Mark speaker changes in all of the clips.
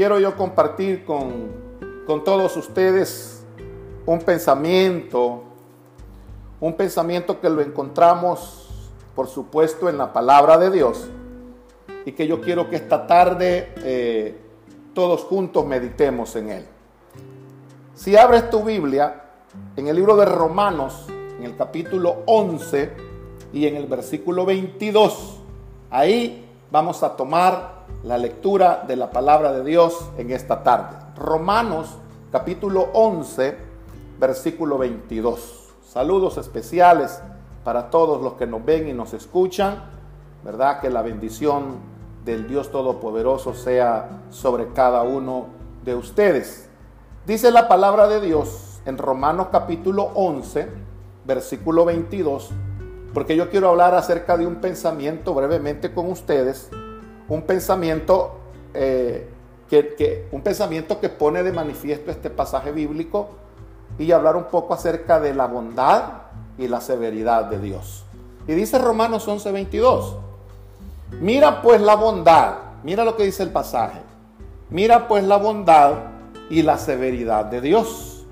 Speaker 1: quiero yo compartir con, con todos ustedes un pensamiento, un pensamiento que lo encontramos, por supuesto, en la palabra de Dios y que yo quiero que esta tarde eh, todos juntos meditemos en él. Si abres tu Biblia en el libro de Romanos, en el capítulo 11 y en el versículo 22, ahí vamos a tomar la lectura de la palabra de Dios en esta tarde. Romanos capítulo 11, versículo 22. Saludos especiales para todos los que nos ven y nos escuchan. ¿Verdad? Que la bendición del Dios Todopoderoso sea sobre cada uno de ustedes. Dice la palabra de Dios en Romanos capítulo 11, versículo 22, porque yo quiero hablar acerca de un pensamiento brevemente con ustedes, un pensamiento eh, que, un pensamiento que pone de manifiesto este pasaje bíblico y hablar un poco acerca de la bondad y la severidad de Dios. Y dice Romanos 11, 22, mira pues la bondad, mira lo que dice el pasaje, mira pues la bondad y la severidad de Dios.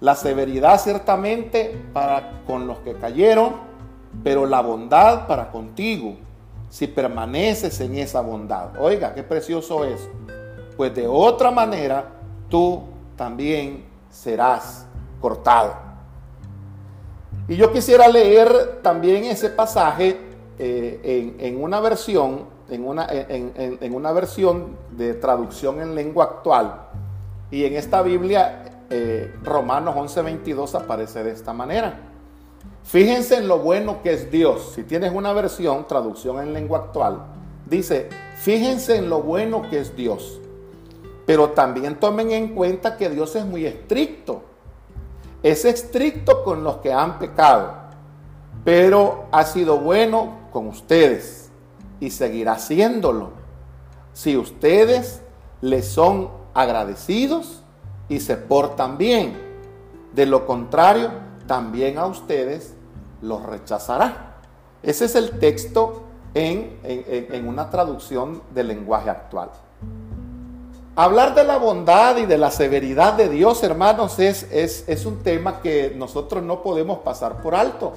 Speaker 1: La severidad ciertamente para con los que cayeron, pero la bondad para contigo, si permaneces en esa bondad. Oiga, qué precioso es pues de otra manera tú también serás cortado. Y yo quisiera leer también ese pasaje eh, en, una versión, en una, en, una versión de traducción en lengua actual. Y en esta Biblia, eh, Romanos 11:22 aparece de esta manera. Fíjense en lo bueno que es Dios. Si tienes una versión, traducción en lengua actual, dice, fíjense en lo bueno que es Dios pero también tomen en cuenta que Dios es muy estricto. Es estricto con los que han pecado, pero ha sido bueno con ustedes y seguirá haciéndolo. Si ustedes le son agradecidos y se portan bien, de lo contrario, también a ustedes los rechazará. Ese es el texto en, en una traducción del lenguaje actual. Hablar de la bondad y de la severidad de Dios, hermanos, es, es, un tema que nosotros no podemos pasar por alto,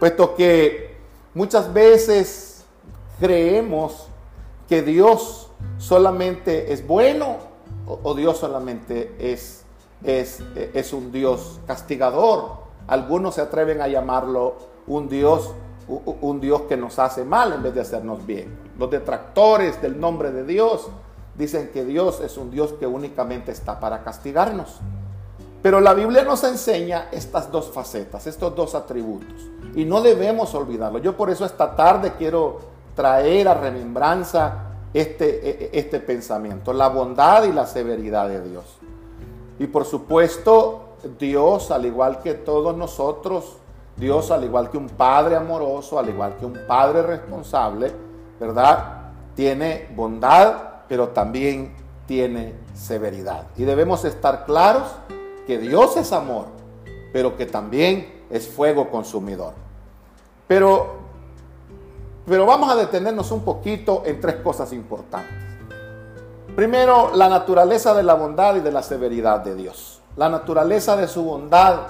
Speaker 1: puesto que muchas veces creemos que Dios solamente es bueno o, Dios solamente es, es, un Dios castigador. Algunos se atreven a llamarlo un Dios un Dios que nos hace mal en vez de hacernos bien. Los detractores del nombre de Dios dicen que Dios es un Dios que únicamente está para castigarnos. Pero la Biblia nos enseña estas dos facetas, estos dos atributos. Y no debemos olvidarlo. Yo por eso esta tarde quiero traer a remembranza este, e, e, este pensamiento, la bondad y la severidad de Dios. Y por supuesto, Dios, al igual que todos nosotros, Dios, al igual que un padre amoroso, al igual que un padre responsable, ¿verdad? Tiene bondad pero también tiene severidad. Y debemos estar claros que Dios es amor, pero que también es fuego consumidor. Pero, pero vamos a detenernos un poquito en tres cosas importantes. Primero, la naturaleza de la bondad y de la severidad de Dios. La naturaleza de su bondad.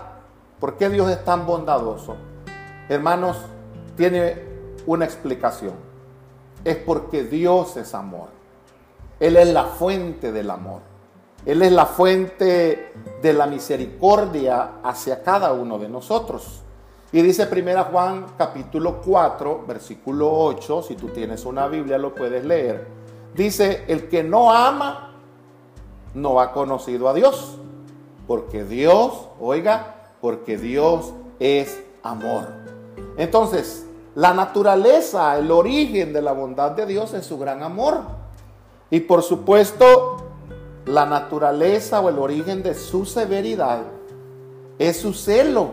Speaker 1: ¿Por qué Dios es tan bondadoso? Hermanos, tiene una explicación. Es porque Dios es amor. Él es la fuente del amor. Él es la fuente de la misericordia hacia cada uno de nosotros. Y dice 1 Juan capítulo 4, versículo 8, si tú tienes una Biblia lo puedes leer. Dice, el que no ama no ha conocido a Dios, porque Dios, oiga, porque Dios es amor. Entonces, la naturaleza, el origen de la bondad de Dios es su gran amor. Y por supuesto, la naturaleza o el origen de su severidad es su celo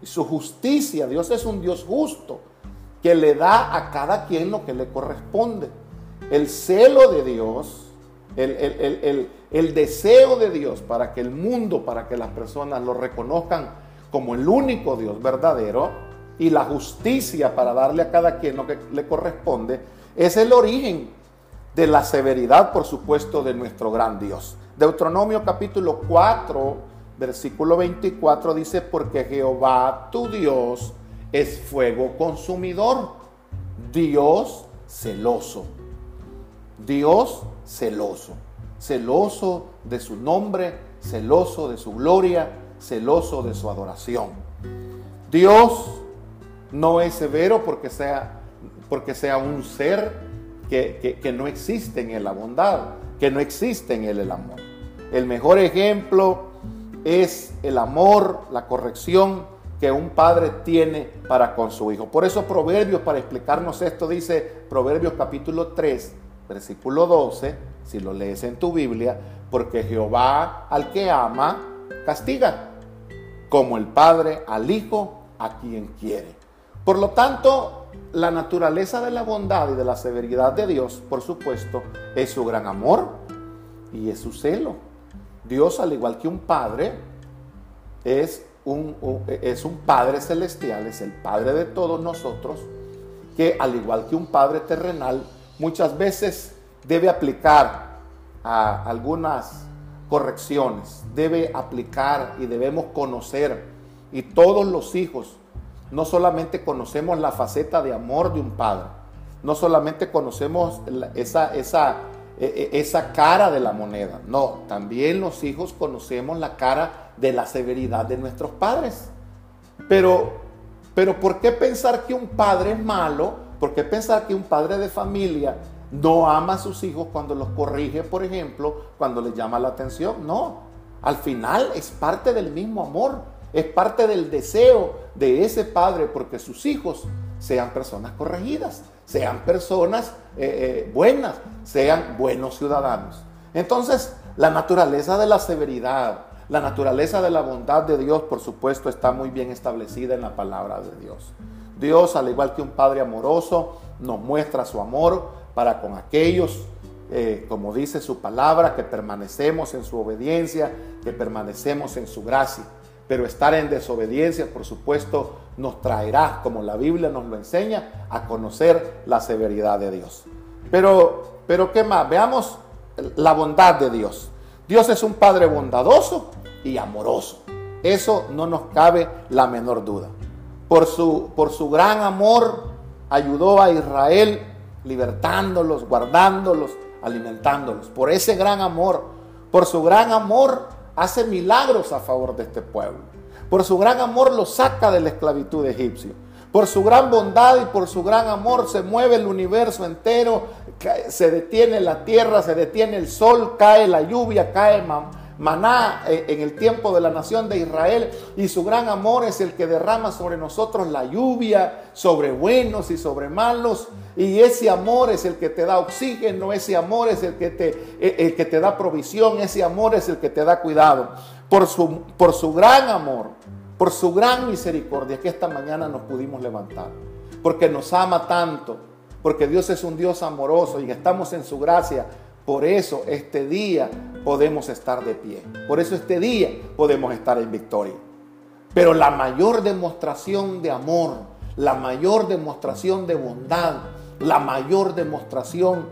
Speaker 1: y su justicia. Dios es un Dios justo que le da a cada quien lo que le corresponde. El celo de Dios, el, el deseo de Dios para que el mundo, para que las personas lo reconozcan como el único Dios verdadero y la justicia para darle a cada quien lo que le corresponde, es el origen de la severidad, por supuesto, de nuestro gran Dios. Deuteronomio capítulo 4, versículo 24 dice, porque Jehová tu Dios es fuego consumidor, Dios celoso, Dios celoso, celoso de su nombre, celoso de su gloria, celoso de su adoración. Dios no es severo porque sea, porque sea un ser que, que no existe en la bondad, que no existe en él el amor. El mejor ejemplo es el amor, la corrección que un padre tiene para con su hijo. Por eso Proverbios, para explicarnos esto, dice Proverbios capítulo 3, versículo 12, si lo lees en tu Biblia, porque Jehová al que ama, castiga, como el Padre al Hijo a quien quiere. Por lo tanto, la naturaleza de la bondad y de la severidad de Dios, por supuesto, es su gran amor y es su celo. Dios, al igual que un Padre, es un, es un Padre celestial, es el Padre de todos nosotros, que al igual que un Padre terrenal, muchas veces debe aplicar algunas correcciones, debe aplicar y debemos conocer. Y todos los hijos, no solamente conocemos la faceta de amor de un padre, no solamente conocemos esa, esa, e, e, esa cara de la moneda, no, también los hijos conocemos la cara de la severidad de nuestros padres. Pero, pero ¿por qué pensar que un padre es malo? ¿Por qué pensar que un padre de familia no ama a sus hijos cuando los corrige, por ejemplo, cuando les llama la atención. No, al final es parte del mismo amor, es parte del deseo de ese padre porque sus hijos sean personas corregidas, sean personas eh, eh, buenas, sean buenos ciudadanos. Entonces, la naturaleza de la severidad, la naturaleza de la bondad de Dios, por supuesto, está muy bien establecida en la palabra de Dios. Dios, al igual que un Padre amoroso, nos muestra su amor, para con aquellos, eh, como dice su palabra, que permanecemos en su obediencia, que permanecemos en su gracia. Pero estar en desobediencia, por supuesto, nos traerá, como la Biblia nos lo enseña, a conocer la severidad de Dios. Pero, pero ¿qué más? Veamos la bondad de Dios. Dios es un Padre bondadoso y amoroso. Eso no nos cabe la menor duda. Por su, por su gran amor ayudó a Israel libertándolos, guardándolos, alimentándolos. Por ese gran amor, por su gran amor, hace milagros a favor de este pueblo. Por su gran amor los saca de la esclavitud egipcia. Por su gran bondad y por su gran amor se mueve el universo entero, se detiene la tierra, se detiene el sol, cae la lluvia, cae maná eh, en el tiempo de la nación de Israel y su gran amor es el que derrama sobre nosotros la lluvia, sobre buenos y sobre malos. Y ese amor es el que te da oxígeno, ese amor es el que te, eh, el que te da provisión, ese amor es el que te da cuidado. Por su, por su gran amor, por su gran misericordia que esta mañana nos pudimos levantar. Porque nos ama tanto, porque Dios es un Dios amoroso y estamos en su gracia. Por eso este día podemos estar de pie. Por eso este día podemos estar en victoria. Pero la mayor demostración de amor, la mayor demostración de bondad, la mayor demostración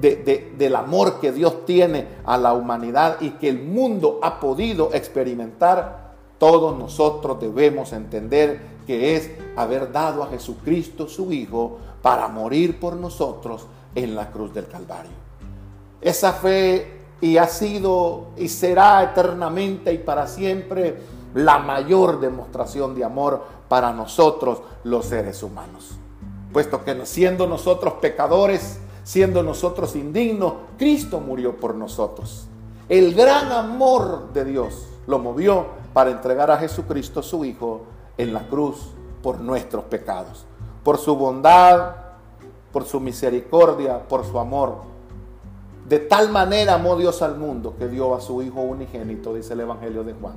Speaker 1: del amor que Dios tiene a la humanidad y que el mundo ha podido experimentar, todos nosotros debemos entender que es haber dado a Jesucristo su Hijo para morir por nosotros en la cruz del Calvario. Esa fe y ha sido y será eternamente y para siempre la mayor demostración de amor para nosotros los seres humanos. Puesto que siendo nosotros pecadores, siendo nosotros indignos, Cristo murió por nosotros. El gran amor de Dios lo movió para entregar a Jesucristo su Hijo en la cruz por nuestros pecados. Por su bondad, por su misericordia, por su amor de tal manera amó Dios al mundo que dio a su Hijo unigénito, dice el Evangelio de Juan.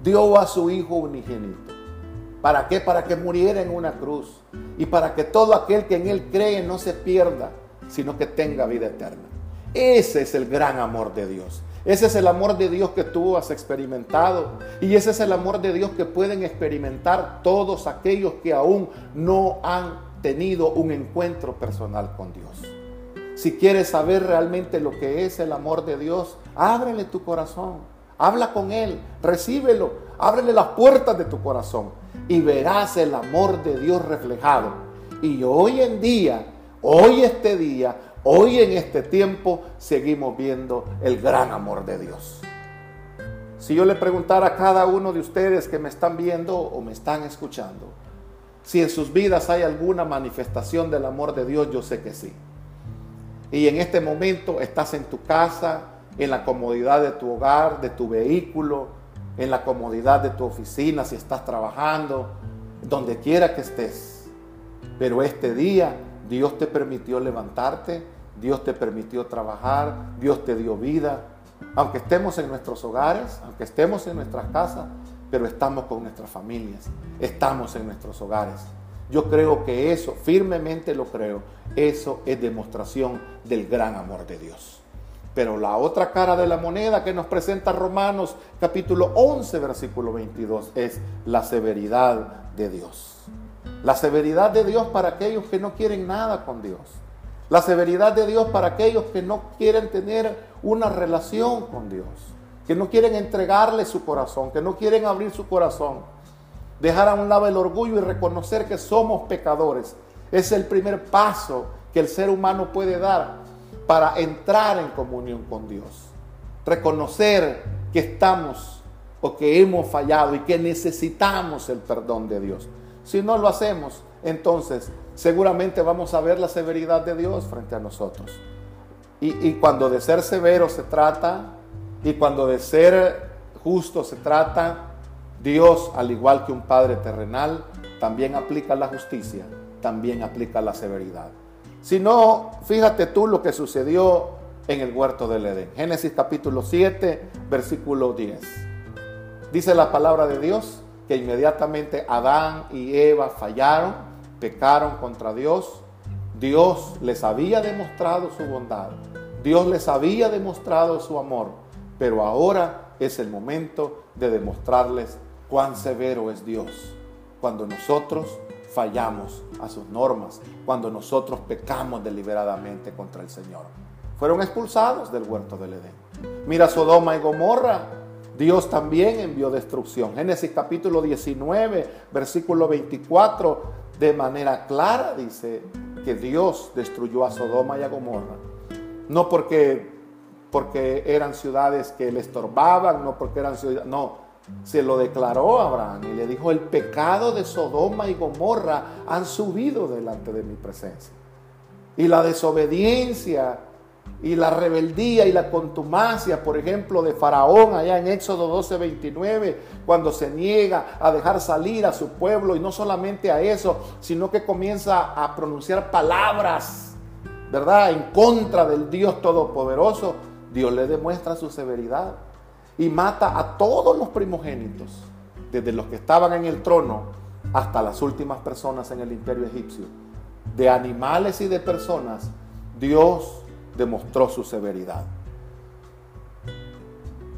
Speaker 1: Dio a su Hijo unigénito. ¿Para qué? Para que muriera en una cruz. Y para que todo aquel que en Él cree no se pierda, sino que tenga vida eterna. Ese es el gran amor de Dios. Ese es el amor de Dios que tú has experimentado. Y ese es el amor de Dios que pueden experimentar todos aquellos que aún no han tenido un encuentro personal con Dios. Si quieres saber realmente lo que es el amor de Dios, ábrele tu corazón, habla con Él, recíbelo, ábrele las puertas de tu corazón y verás el amor de Dios reflejado. Y hoy en día, hoy este día, hoy en este tiempo, seguimos viendo el gran amor de Dios. Si yo le preguntara a cada uno de ustedes que me están viendo o me están escuchando, si en sus vidas hay alguna manifestación del amor de Dios, yo sé que sí. Y en este momento estás en tu casa, en la comodidad de tu hogar, de tu vehículo, en la comodidad de tu oficina, si estás trabajando, donde quiera que estés. Pero este día Dios te permitió levantarte, Dios te permitió trabajar, Dios te dio vida, aunque estemos en nuestros hogares, aunque estemos en nuestras casas, pero estamos con nuestras familias, estamos en nuestros hogares. Yo creo que eso, firmemente lo creo, eso es demostración del gran amor de Dios. Pero la otra cara de la moneda que nos presenta Romanos capítulo 11, versículo 22, es la severidad de Dios. La severidad de Dios para aquellos que no quieren nada con Dios. La severidad de Dios para aquellos que no quieren tener una relación con Dios, que no quieren entregarle su corazón, que no quieren abrir su corazón. Dejar a un lado el orgullo y reconocer que somos pecadores. Es el primer paso que el ser humano puede dar para entrar en comunión con Dios. Reconocer que estamos o que hemos fallado y que necesitamos el perdón de Dios. Si no lo hacemos, entonces seguramente vamos a ver la severidad de Dios frente a nosotros. Y, cuando de ser severo se trata, y cuando de ser justo se trata, Dios, al igual que un Padre terrenal, también aplica la justicia, también aplica la severidad. Si no, fíjate tú lo que sucedió en el huerto del Edén. Génesis capítulo 7, versículo 10. Dice la palabra de Dios que inmediatamente Adán y Eva fallaron, pecaron contra Dios. Dios les había demostrado su bondad. Dios les había demostrado su amor. Pero ahora es el momento de demostrarles cuán severo es Dios. Cuando nosotros fallamos a sus normas, cuando nosotros pecamos deliberadamente contra el Señor. Fueron expulsados del huerto del Edén. Mira Sodoma y Gomorra, Dios también envió destrucción. Génesis capítulo 19, versículo 24, de manera clara dice que Dios destruyó a Sodoma y a Gomorra. No porque, porque eran ciudades que le estorbaban, no porque eran ciudades, no, se lo declaró a Abraham y le dijo, el pecado de Sodoma y Gomorra han subido delante de mi presencia. Y la desobediencia y la rebeldía y la contumacia, por ejemplo, de Faraón allá en Éxodo 12, 29, cuando se niega a dejar salir a su pueblo y no solamente a eso, sino que comienza a pronunciar palabras, ¿verdad?, en contra del Dios Todopoderoso, Dios le demuestra su severidad y mata a todos los primogénitos, desde los que estaban en el trono hasta las últimas personas en el imperio egipcio. De animales y de personas, Dios demostró su severidad.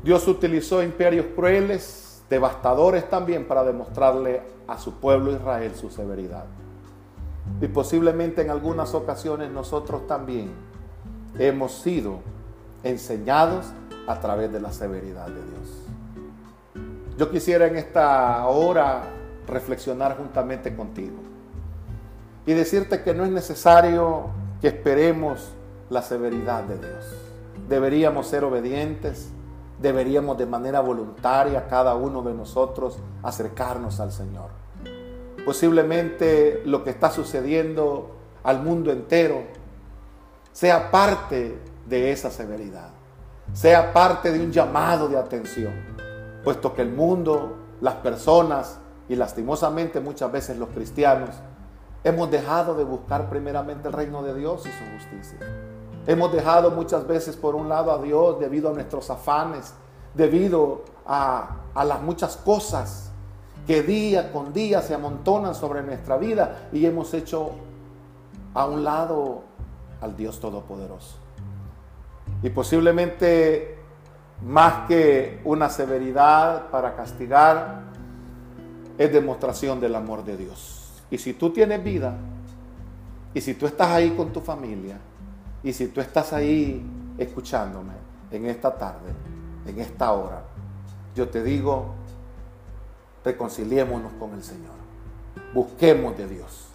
Speaker 1: Dios utilizó imperios crueles, devastadores también, para demostrarle a su pueblo Israel su severidad. Y posiblemente en algunas ocasiones nosotros también hemos sido enseñados a través de la severidad de Dios. Yo quisiera en esta hora reflexionar juntamente contigo y decirte que no es necesario que esperemos la severidad de Dios. Deberíamos ser obedientes, deberíamos de manera voluntaria cada uno de nosotros acercarnos al Señor. Posiblemente lo que está sucediendo al mundo entero sea parte de esa severidad sea parte de un llamado de atención, puesto que el mundo, las personas y lastimosamente muchas veces los cristianos, hemos dejado de buscar primeramente el reino de Dios y su justicia. Hemos dejado muchas veces por un lado a Dios debido a nuestros afanes, debido a, las muchas cosas que día con día se amontonan sobre nuestra vida y hemos hecho a un lado al Dios Todopoderoso. Y posiblemente más que una severidad para castigar, es demostración del amor de Dios. Y si tú tienes vida, y si tú estás ahí con tu familia, Y si tú estás ahí escuchándome en esta tarde, en esta hora, yo te digo, reconciliémonos con el Señor. Busquemos de Dios.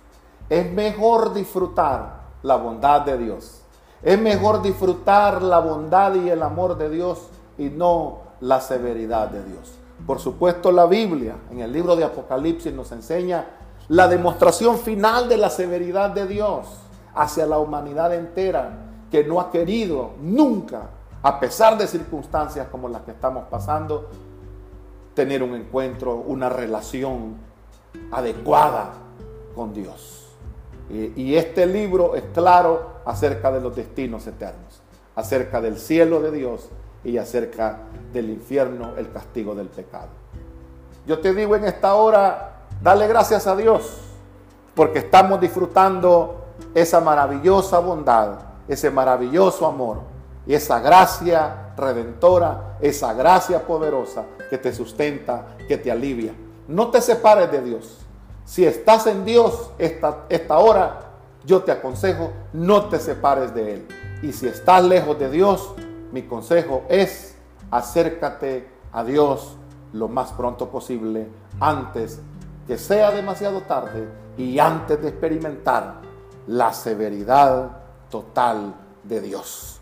Speaker 1: Es mejor disfrutar la bondad de Dios. Es mejor disfrutar la bondad y el amor de Dios y no la severidad de Dios. Por supuesto, la Biblia en el libro de Apocalipsis nos enseña la demostración final de la severidad de Dios hacia la humanidad entera que no ha querido nunca, a pesar de circunstancias como las que estamos pasando, tener un encuentro, una relación adecuada con Dios. Y, este libro es claro acerca de los destinos eternos, acerca del cielo de Dios y acerca del infierno, el castigo del pecado. Yo te digo en esta hora, dale gracias a Dios, porque estamos disfrutando esa maravillosa bondad, ese maravilloso amor y esa gracia redentora, esa gracia poderosa que te sustenta, que te alivia. No te separes de Dios. Si estás en Dios esta, esta hora, yo te aconsejo, no te separes de Él. Y si estás lejos de Dios, mi consejo es acércate a Dios lo más pronto posible, antes que sea demasiado tarde y antes de experimentar la severidad total de Dios.